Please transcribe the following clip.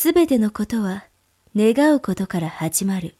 すべてのことは願うことから始まる。